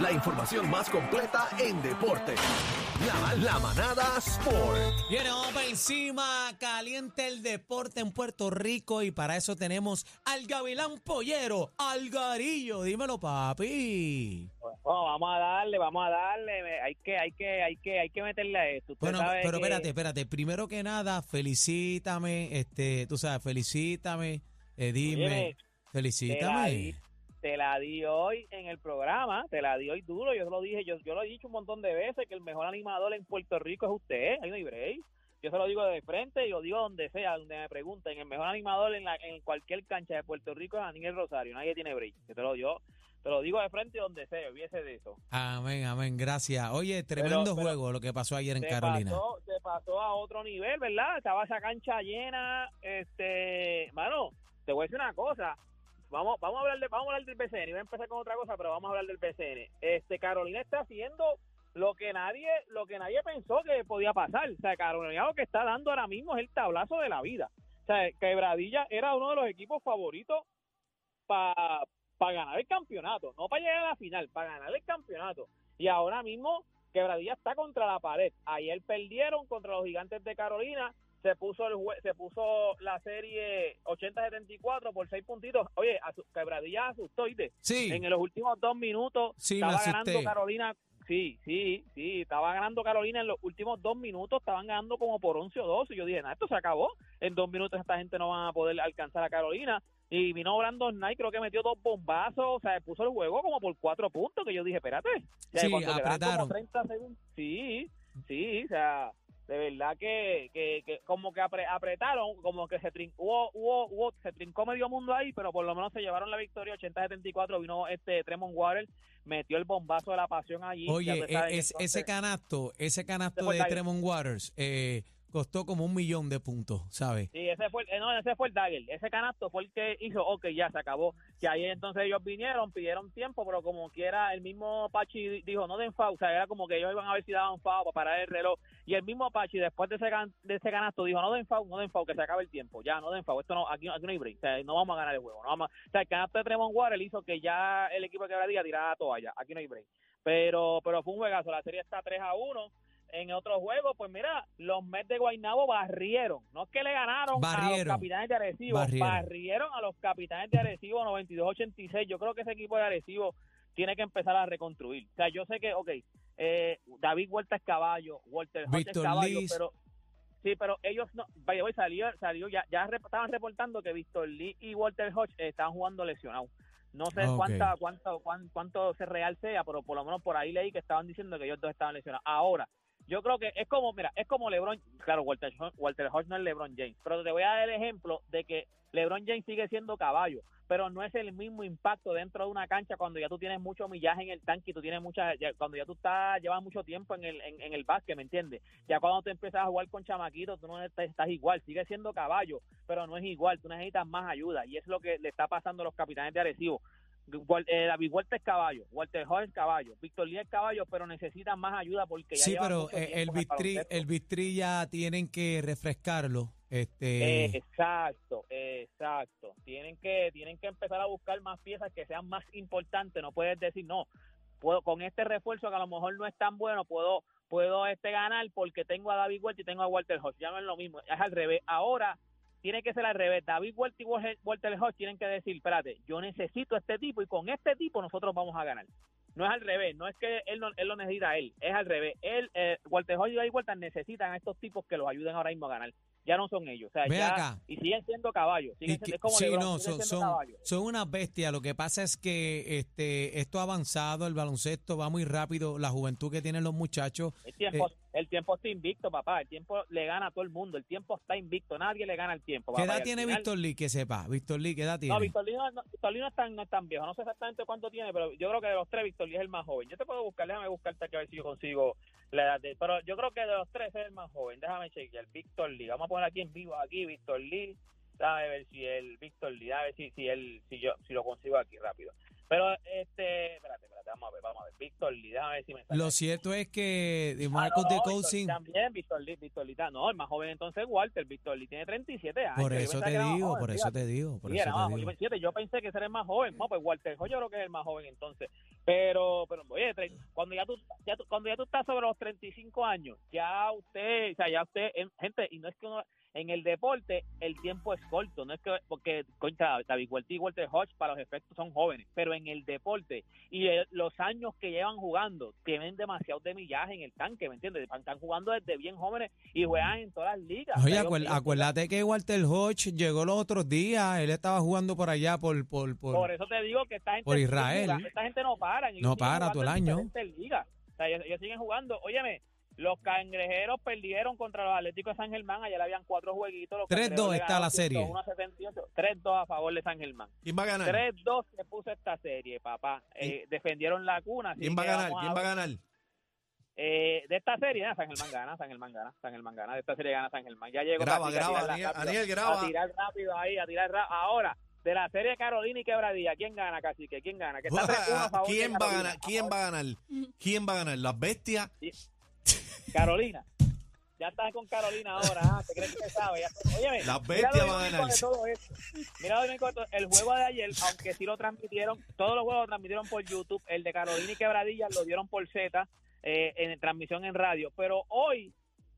La información más completa en deporte. La, la manada Sport. Viene, vamos para encima, caliente el deporte en Puerto Rico y para eso tenemos al Gavilán Pollero, Algarillo. Dímelo, papi. Vamos a darle, vamos a darle. Hay que, hay que, hay que, hay que meterle a esto. Usted Bueno, sabe pero que- espérate, espérate. Primero que nada, felicítame, este, tú sabes, felicítame, eh, dime, felicítame. Te la di hoy en el programa, te la di hoy duro. Yo lo dije, yo, yo lo he dicho un montón de veces que el mejor animador en Puerto Rico es usted. Ahí no hay break. Yo se lo digo de frente y lo digo donde sea, donde me pregunten. El mejor animador en, la, en cualquier cancha de Puerto Rico es Daniel Rosario. Nadie tiene break. Yo te lo, yo, te lo digo de frente donde sea, olvídese de eso. Amén, amén, gracias. Oye, tremendo pero- juego lo que pasó ayer en se Carolina. Pasó, se pasó a otro nivel, ¿verdad? Estaba esa cancha llena. Este, mano, te voy a decir una cosa. Vamos, vamos a hablar de, vamos a hablar del BCN. Iba a empezar con otra cosa, pero vamos a hablar del BCN. Este, Carolina está haciendo lo que nadie, lo que nadie pensó que podía pasar. O sea, Carolina lo que está dando ahora mismo es el tablazo de la vida. O sea, Quebradilla era uno de los equipos favoritos para ganar el campeonato, no para llegar a la final, para ganar el campeonato. Y ahora mismo Quebradilla está contra la pared. Ayer perdieron contra los gigantes de Carolina. Se puso el jue- se puso la serie 80-74 por seis puntitos. Oye, asu- Quebradilla asustó, ¿oíste? Sí, En los últimos dos minutos Sí, estaba ganando Carolina. Sí, sí, sí, estaba ganando Carolina en los últimos dos minutos, estaban ganando como por 11 o 12. Yo dije, nada, esto se acabó. En dos minutos esta gente no va a poder alcanzar a Carolina. Y vino Brandon Knight, creo que metió dos bombazos, o sea, puso el juego como por cuatro puntos, que yo dije, espérate. Ya Sí, quedaban como apretaron. 30 segundos. Sí, sí, o sea, de verdad que, que, que como que apre- apretaron, como que se trin- hubo, hubo, hubo, se trincó medio mundo ahí, pero por lo menos se llevaron la victoria 80-74, vino este Tremont Waters, metió el bombazo de la pasión allí. Oye, e- es- ese canasto, ese canasto de. Tremont Waters eh, costó como un millón de puntos, ¿sabes? Sí, ese fue, el- no, ese fue el Dagger. Ese canasto fue el que hizo, ok, ya se acabó. Que ahí entonces ellos vinieron, pidieron tiempo, pero como quiera, el mismo Pachi di- dijo, no den foul. O sea, era como que ellos iban a ver si daban foul para parar el reloj. Y el mismo Pachi, después de ese, gan- de ese canasto, dijo, no den foul, no den foul, que se acabe el tiempo. Ya, no den foul. Esto no, aquí, aquí no hay break. O sea, no vamos a ganar el juego. No vamos a- o sea, el canasto de Tremont Water hizo que ya el equipo de Quebradilla tirara la toalla. Aquí no hay break. Pero, pero fue un juegazo. La serie está 3 a 1. En otro juego, pues mira, los Mets de Guaynabo barrieron. No es que le ganaron a los capitanes de Arecibo, Barrieron. barrieron. a los capitanes de Arecibo 92-86. Yo creo que ese equipo de Arecibo tiene que empezar a reconstruir. O sea, yo sé que, ok, eh, David Huerta es caballo, Walter Hodge es caballo, Liz. pero sí, pero ellos no, vaya, salió, salió ya, ya rep- estaban reportando que Víctor Lee y Walter Hodge estaban jugando lesionados. No sé Ok. cuánta, cuánto, cuán- cuánto se real sea, pero por lo menos por ahí leí que estaban diciendo que ellos dos estaban lesionados. Ahora, yo creo que es como, mira, es como LeBron, claro, Walter, Walter Hodge no es LeBron James, pero te voy a dar el ejemplo de que LeBron James sigue siendo caballo, pero no es el mismo impacto dentro de una cancha cuando ya tú tienes mucho millaje en el tanque tú tienes mucha, ya- cuando ya tú estás, llevas mucho tiempo en el, en, el básquet, ¿me entiendes? Ya cuando tú empiezas a jugar con chamaquitos, tú no estás, estás igual, sigue siendo caballo, pero no es igual, tú necesitas más ayuda y es lo que le está pasando a los capitanes de Arecibo. Eh, David Huerta es caballo, Walter Hodge es caballo, Víctor Lee es caballo, pero necesitan más ayuda porque ya Sí, pero eh, el Vitri, el Vitri ya tienen que refrescarlo. Este, exacto, exacto. Tienen que tienen que empezar a buscar más piezas que sean más importantes. No puedes decir no. Puedo con este refuerzo que a lo mejor no es tan bueno puedo puedo este ganar porque tengo a David Huerta y tengo a Walter Hodge. Ya no es lo mismo. Es al revés. Ahora tiene que ser al revés. David Huerta y Walter Hodge tienen que decir, espérate, yo necesito a este tipo y con este tipo nosotros vamos a ganar. No es al revés, no es que él, no- él lo necesita a él, es al revés. Él, eh, Walter Hodge y David Huerta necesitan a estos tipos que los ayuden ahora mismo a ganar. Ya no son ellos. O sea, ya- acá. Y siguen siendo caballos. Siguen siendo, es como sí, LeBron, no, son, son, caballos. son unas bestias. Lo que pasa es que este esto ha avanzado, el baloncesto va muy rápido, la juventud que tienen los muchachos. Tiempo, el tiempo está invicto, papá. El tiempo le gana a todo el mundo. El tiempo está invicto. Nadie le gana el tiempo. ¿Qué papá. Y edad tiene final- Víctor Lee? Que sepa. Víctor Lee, ¿qué edad tiene? No, Víctor Lee no, no, Víctor Lee no es tan, no es tan viejo. No sé exactamente cuánto tiene, pero yo creo que de los tres, Víctor Lee es el más joven. Yo te puedo buscar, déjame buscarte aquí a ver si yo consigo la edad de Pero yo creo que de los tres es el más joven. Déjame chequear. Víctor Lee. Vamos a poner aquí en vivo, aquí, Víctor Lee. Déjame ver si el Víctor Lee, a ver si, si él, si yo, si lo consigo aquí rápido. Pero, este, espérate, espérate, vamos a ver, vamos a ver. Víctor Lee, déjame ver si me sale. Lo cierto es que de Ah, Marcos no, de no, Víctor Cousin, También, Víctor Lee, Víctor Lee, no, el más joven entonces es Walter. Víctor Lee tiene 37 años. por eso te digo, joven, por eso te digo, por Sí, eso era te más digo. joven. Yo pensé que era el más joven. No, pues Walter yo creo que es el más joven entonces. Pero, pero oye, cuando ya tú, ya tú- cuando ya tú estás sobre los 35 años, ya usted, o sea, ya usted, en- gente, y no es que uno, en el deporte el tiempo es corto, no es que, porque, contra David Walter y Walter Hodge para los efectos son jóvenes, pero en el deporte y eh, los años que llevan jugando, tienen demasiado de millaje en el tanque, ¿me entiendes? Están jugando desde bien jóvenes y juegan en todas las ligas. Oye, acuer- acuérdate que Walter Hodge llegó los otros días, él estaba jugando por allá por por por, Por eso te digo que esta gente, por Israel. esta gente no para. Ellos No para todo el año. ligas. O sea, ellos, ellos siguen jugando. Óyeme, los cangrejeros perdieron contra los Atléticos de San Germán. Ayer habían cuatro jueguitos. Los 3-2 Cangrejeros le está la serie. 101 a 78. 3-2 a favor de San Germán. ¿Quién va a ganar? 3-2 se puso esta serie, papá. Eh, defendieron la cuna. ¿Quién va a ganar? ¿Quién va a ganar? Eh, de esta serie, ah, San Germán gana, San Germán gana, San Germán gana. De esta serie gana San Germán. Ya llegó Graba, a graba, tirarla Aniel, rápido, Aniel, graba. A tirar rápido ahí, a tirar rápido. Ahora, de la serie Carolina y Quebradilla, ¿quién gana, Cacique? ¿Quién gana? Que está 3-1 a favor de ¿Quién va a Carolina. ganar? ¿Quién va a ganar? ¿Quién va a ganar? ¿Las bestias? Carolina. Ya estás con Carolina ahora, ah, ¿te crees que te sabe? Ya- Óyeme, Las bestias van a ganar. Mira todo. El juego de ayer, aunque sí lo transmitieron, todos los juegos lo transmitieron por YouTube, el de Carolina y Quebradilla lo dieron por Z, eh, en transmisión en radio, pero hoy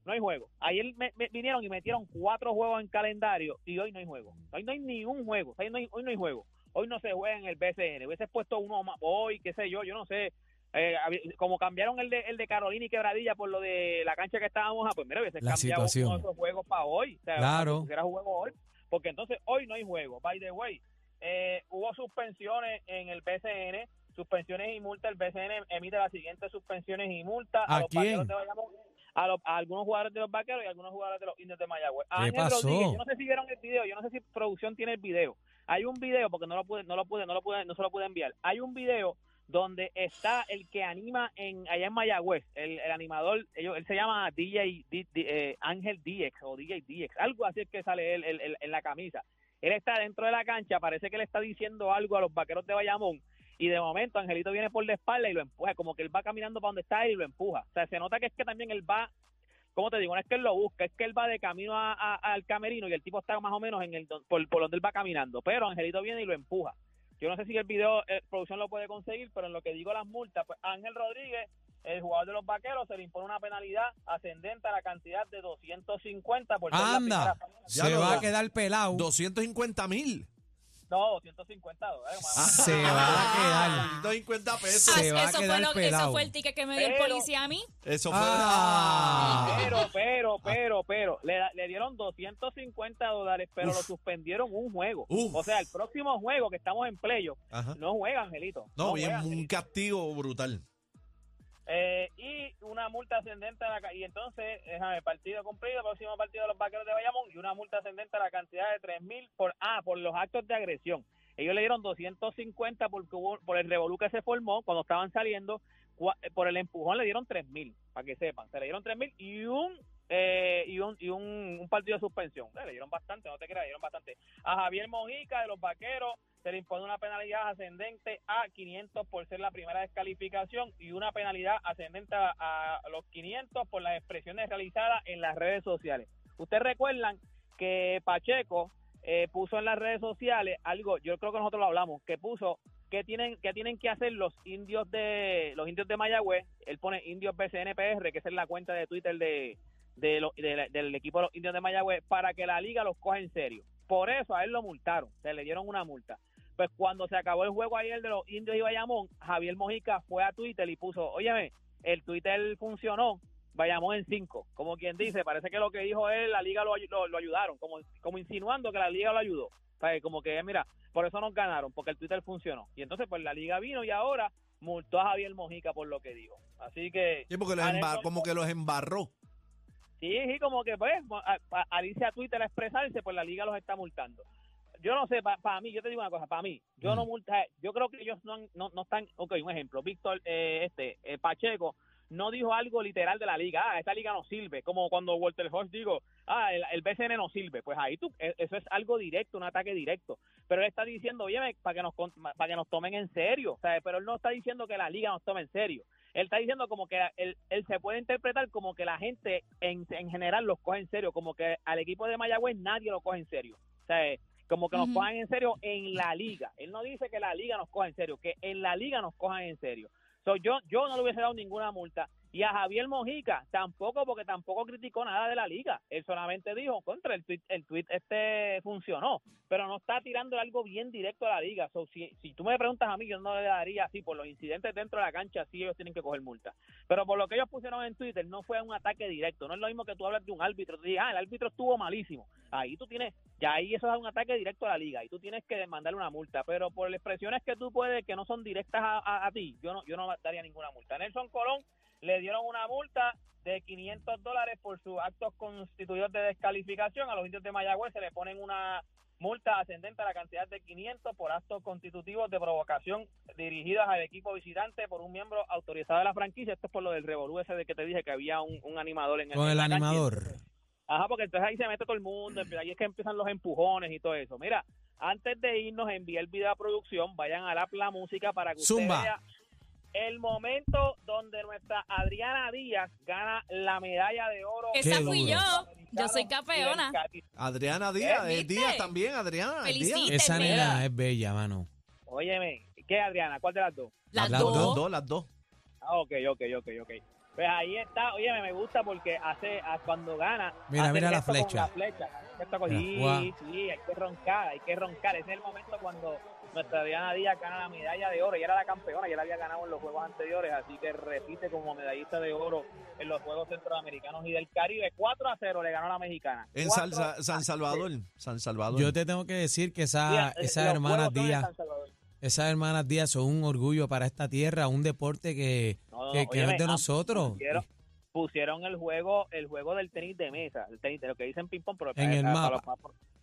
no hay juego. Ayer me- me vinieron y metieron cuatro juegos en calendario y hoy no hay juego. Hoy no hay ni un juego, hoy no hay, hoy no hay juego. Hoy no se juega en el BCN. Hubiese puesto uno más hoy, qué sé yo, yo no sé. Eh, como cambiaron el de, el de Carolina y Quebradilla por lo de la cancha que estábamos a, pues mira, hubiese La cambiado situación. uno de esos juegos para hoy. O sea, Claro. pusiera juego hoy. Porque entonces hoy no hay juego. By the way, eh, hubo suspensiones en el BCN, suspensiones y multas. El BCN emite las siguientes suspensiones y multas ¿A los quién? vaqueros de Bayamón, a, los- a algunos jugadores de los vaqueros y a algunos jugadores de los indios de Mayagüez. A ¿Qué Ángel pasó? Rodríguez, yo no sé si vieron el video, yo no sé si producción tiene el video. Hay un video, porque no lo pude, no lo pude, no lo pude, no se lo pude enviar. Hay un video donde está el que anima en allá en Mayagüez, el, el animador, ellos, él se llama DJ D- D- eh, Ángel o DJ DX, algo así es que sale él, él- él- en la camisa. Él está dentro de la cancha, parece que le está diciendo algo a los vaqueros de Bayamón y de momento Angelito viene por la espalda y lo empuja, como que él va caminando para donde está él y lo empuja. O sea, se nota que es que también él va, ¿cómo te digo? No es que él lo busca, es que él va de camino a- a- al camerino y el tipo está más o menos en el don- por, por donde él va caminando, pero Angelito viene y lo empuja. Yo no sé si el video, eh, producción lo puede conseguir, pero en lo que digo las multas, pues Ángel Rodríguez, el jugador de los vaqueros, se le impone una penalidad ascendente a la cantidad de 250 por ser la Anda, primera- Ya se va a da. quedar pelado. 250 mil. No, 250 dólares. Ah, Se va a quedar. 250 Ah, pesos. Se va a eso, quedar fue lo, pelado. eso fue el ticket que me dio el policía a mí. Eso fue. Ah. Pero, pero, pero, pero, le, da- le dieron 250 dólares, pero Uf. lo suspendieron un juego. Uf. O sea, el próximo juego que estamos en playo, Ajá. no juega Angelito. No, bien, juega, un Angelito. castigo brutal. Eh, y una multa ascendente a la y entonces, déjame, partido cumplido, próximo partido de los vaqueros de Bayamón y una multa ascendente a la cantidad de 3 mil por, ah, por los actos de agresión. Ellos le dieron 250 porque hubo, por el revolú que se formó cuando estaban saliendo, eh, por el empujón le dieron 3 mil, para que sepan, se le dieron 3 mil y un eh, y un, y un, un partido de suspensión. Le dieron bastante, no te creas, le dieron bastante. A Javier Mojica de los Vaqueros se le impone una penalidad ascendente a 500 por ser la primera descalificación y una penalidad ascendente a, los 500 por las expresiones realizadas en las redes sociales. Ustedes recuerdan que Pacheco eh, puso en las redes sociales algo, yo creo que nosotros lo hablamos, que puso que tienen que tienen que hacer los indios de los indios de Mayagüez, él pone indios BCNPR, que es la cuenta de Twitter de, de lo- de la- del equipo de los indios de Mayagüez, para que la liga los coja en serio. Por eso a él lo multaron, se le dieron una multa. Pues cuando se acabó el juego ayer de los indios y Bayamón, Javier Mojica fue a Twitter y puso, óyeme, el Twitter funcionó, Bayamón en cinco. Como quien dice, parece que lo que dijo él, la liga lo, lo, lo ayudaron, como, como insinuando que la liga lo ayudó. O sea, como que, mira, por eso nos ganaron, porque el Twitter funcionó. Y entonces, pues la liga vino y ahora multó a Javier Mojica por lo que dijo. Así que... Sí, porque los como que los embarró. Sí, sí, como que pues, al irse a Twitter a expresarse, pues la liga los está multando. Yo no sé, para mí, yo te digo una cosa, para mí, yo no multa, yo creo que ellos no, han- no, no están, ok, un ejemplo, Víctor, eh, este, eh, Pacheco, no dijo algo literal de la liga, ah, esta liga no sirve, como cuando Walter Hodge digo, ah, el, el BCN no sirve, pues ahí tú, eh, eso es algo directo, un ataque directo, pero él está diciendo, oye, para que nos con- para que nos tomen en serio, o sea, pero él no está diciendo que la liga nos tome en serio, él está diciendo como que él, él se puede interpretar como que la gente en, en general los coge en serio, como que al equipo de Mayagüez nadie lo coge en serio. O sea, eh, como que nos cojan en serio en la liga. Él no dice que la liga nos coja en serio, que en la liga nos cojan en serio. So, yo, yo no le hubiese dado ninguna multa. Y a Javier Mojica tampoco, porque tampoco criticó nada de la liga. Él solamente dijo, contra el tweet, el tweet este funcionó, pero no está tirando algo bien directo a la liga. So, si, si tú me preguntas a mí, yo no le daría así por los incidentes dentro de la cancha, sí ellos tienen que coger multa. Pero por lo que ellos pusieron en Twitter, no fue un ataque directo. No es lo mismo que tú hablas de un árbitro. Tú dices, ah, el árbitro estuvo malísimo. Ahí tú tienes, ya ahí eso es un ataque directo a la liga. Y tú tienes que mandarle una multa. Pero por las expresiones que tú puedes, que no son directas a, a- a ti, yo no, yo no daría ninguna multa. Nelson Colón le dieron una multa de 500 dólares por sus actos constituidos de descalificación. A los indios de Mayagüez se le ponen una multa ascendente a la cantidad de 500 por actos constitutivos de provocación dirigidas al equipo visitante por un miembro autorizado de la franquicia. Esto es por lo del revolú ese de que te dije que había un, un animador en el Con el cancha. animador. Ajá, porque entonces ahí se mete todo el mundo, ahí es que empiezan los empujones y todo eso. Mira, antes de irnos, envié el video a producción, vayan a la, la música para que usted Zumba. vea el momento donde nuestra Adriana Díaz gana la medalla de oro. Esa fui yo. Yo soy campeona. Adriana Díaz, es. Díaz también, Adriana. es Díaz. Esa nena es bella, mano. Óyeme, ¿qué Adriana? ¿Cuál de las dos? Las Las dos. Las dos, las dos. Ah, ok, ok, ok, ok. Pues ahí está, oye, me gusta porque hace, a- cuando gana, Mira, hace mira la gesto con flecha. la flecha. Gesto con- Mira, sí, guau. sí, hay que roncar, hay que roncar. Ese es el momento cuando nuestra Diana Díaz gana la medalla de oro. Ella era la campeona, ya la había ganado en los Juegos anteriores, así que repite como medallista de oro en los Juegos Centroamericanos y del Caribe. 4 a 0 le ganó a la mexicana. En 4 Salsa- a San 0. Salvador. San Salvador. Yo te tengo que decir que esa, son en Díaz, esas hermanas Díaz son un orgullo para esta tierra, un deporte que, No, no, que, que óyeme, es de nosotros. pusieron- pusieron el juego el juego del tenis de mesa el tenis de lo que dicen ping pong pero En el para mapa. los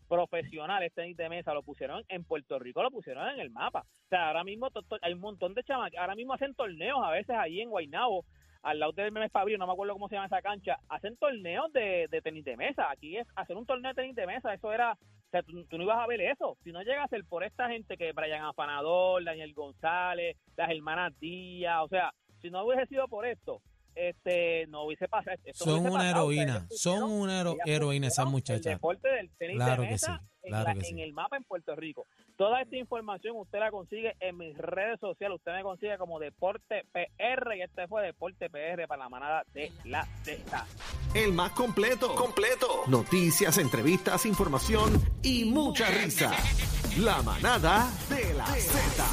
más pro- profesionales tenis de mesa lo pusieron en Puerto Rico lo pusieron en el mapa o sea ahora mismo hay un montón de chamas ahora mismo hacen torneos a veces allí en Guaynabo al lado del Memes Fabril, no me acuerdo cómo se llama esa cancha, hacen torneos de, de tenis de mesa. Aquí es hacer un torneo de tenis de mesa, eso era, o sea, tú, tú no ibas a ver eso. Si no llega a ser por esta gente que Brian Afanador, Daniel González, las hermanas Díaz, o sea, si no hubiese sido por esto, este, no hubiese pasado. esto Son hubiese una pasado. Heroína, son una heroína esas pusieron El muchachas. deporte del tenis Claro de que mesa sí, en, claro la- que sí. en el mapa en Puerto Rico. Toda esta información usted la consigue en mis redes sociales. Usted me consigue como Deporte PR y este fue Deporte PR para la manada de la Z. El más completo. Completo. Noticias, entrevistas, información y mucha risa. La manada de la Z.